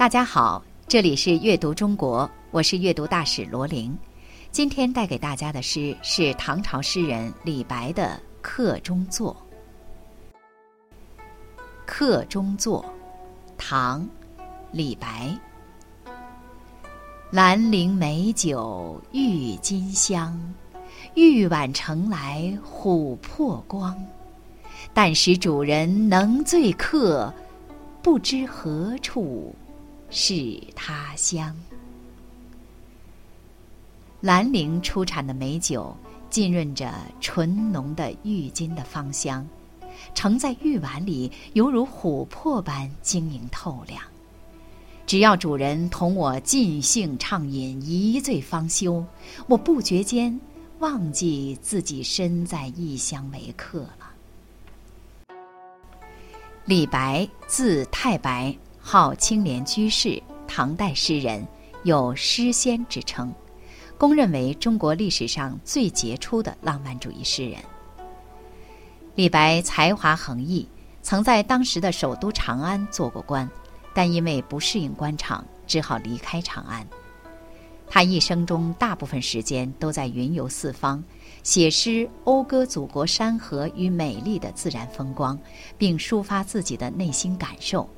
大家好，这里是阅读中国，我是阅读大使罗琳。今天带给大家的诗是唐朝诗人李白的《客中作》。《客中作》，唐，李白。兰陵美酒郁金香，玉碗盛来琥珀光。但使主人能醉客，不知何处。是他乡。兰陵出产的美酒，浸润着醇浓的郁金的芳香，盛在玉碗里，犹如琥珀般晶莹透亮。只要主人同我尽兴畅饮，一醉方休，我不觉间忘记自己身在异乡为客了。李白，字太白。号青莲居士，唐代诗人，有诗仙之称，公认为中国历史上最杰出的浪漫主义诗人。李白才华横溢，曾在当时的首都长安做过官，但因为不适应官场，只好离开长安。他一生中大部分时间都在云游四方，写诗讴歌祖国山河与美丽的自然风光，并抒发自己的内心感受。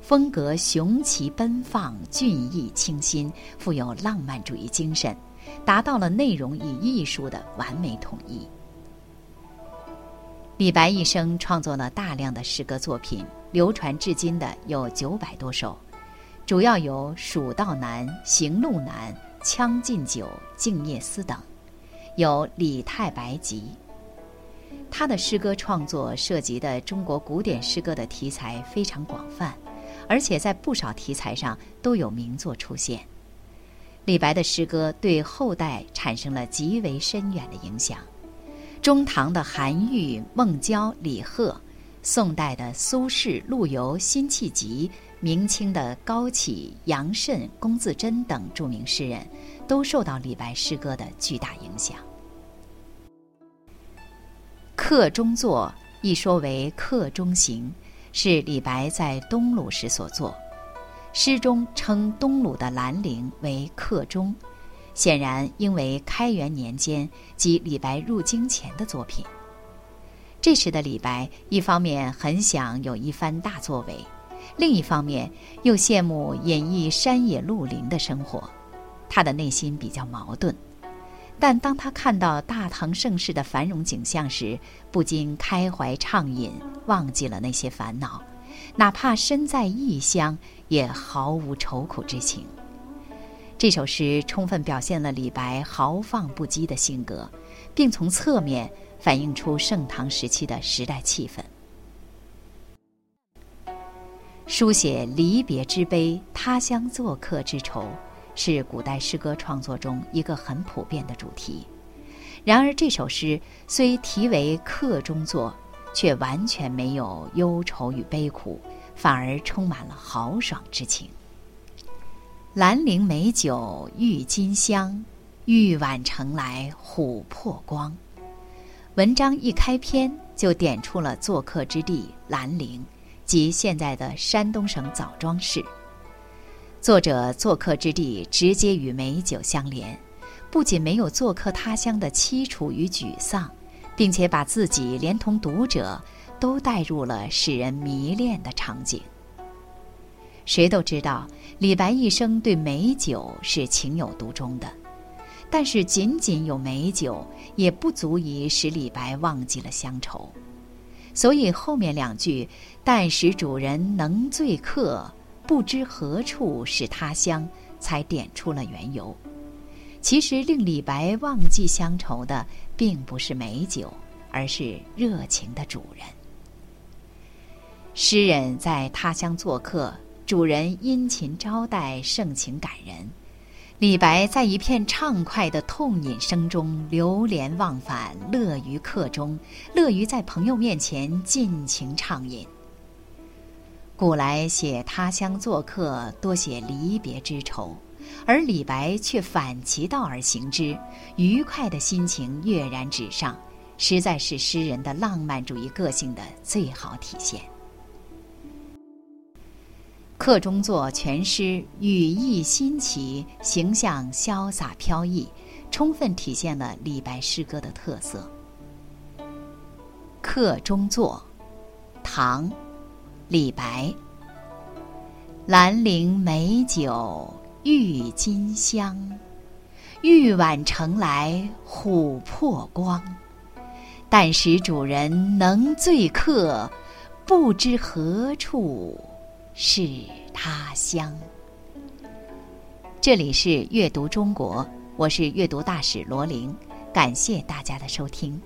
风格雄奇奔放、俊逸清新，富有浪漫主义精神，达到了内容与艺术的完美统一。李白一生创作了大量的诗歌作品，流传至今的有九百多首，主要有《蜀道难》《行路难》《将进酒》《静夜思》等，有《李太白集》。他的诗歌创作涉及的中国古典诗歌的题材非常广泛。而且在不少题材上都有名作出现。李白的诗歌对后代产生了极为深远的影响。中唐的韩愈、孟郊、李贺，宋代的苏轼、陆游、辛弃疾，明清的高启、杨慎、龚自珍等著名诗人，都受到李白诗歌的巨大影响。《客中作》一说为《客中行》。是李白在东鲁时所作，诗中称东鲁的兰陵为客中，显然应为开元年间即李白入京前的作品。这时的李白一方面很想有一番大作为，另一方面又羡慕隐逸山野鹿林的生活，他的内心比较矛盾。但当他看到大唐盛世的繁荣景象时，不禁开怀畅饮，忘记了那些烦恼，哪怕身在异乡，也毫无愁苦之情。这首诗充分表现了李白豪放不羁的性格，并从侧面反映出盛唐时期的时代气氛。书写离别之悲、他乡作客之愁。是古代诗歌创作中一个很普遍的主题。然而，这首诗虽题为《客中作》，却完全没有忧愁与悲苦，反而充满了豪爽之情。兰陵美酒郁金香，玉碗盛来琥珀光。文章一开篇就点出了做客之地兰陵，即现在的山东省枣庄市。作者做客之地直接与美酒相连，不仅没有做客他乡的凄楚与沮丧，并且把自己连同读者都带入了使人迷恋的场景。谁都知道，李白一生对美酒是情有独钟的，但是仅仅有美酒也不足以使李白忘记了乡愁，所以后面两句“但使主人能醉客”。不知何处是他乡，才点出了缘由。其实令李白忘记乡愁的，并不是美酒，而是热情的主人。诗人在他乡做客，主人殷勤招待，盛情感人。李白在一片畅快的痛饮声中流连忘返，乐于客中，乐于在朋友面前尽情畅饮。古来写他乡做客，多写离别之愁，而李白却反其道而行之，愉快的心情跃然纸上，实在是诗人的浪漫主义个性的最好体现。客中作全诗语意新奇，形象潇洒飘逸，充分体现了李白诗歌的特色。客中作，唐，李白。兰陵美酒郁金香，玉碗盛来琥珀光。但使主人能醉客，不知何处。是他乡。这里是阅读中国，我是阅读大使罗琳，感谢大家的收听。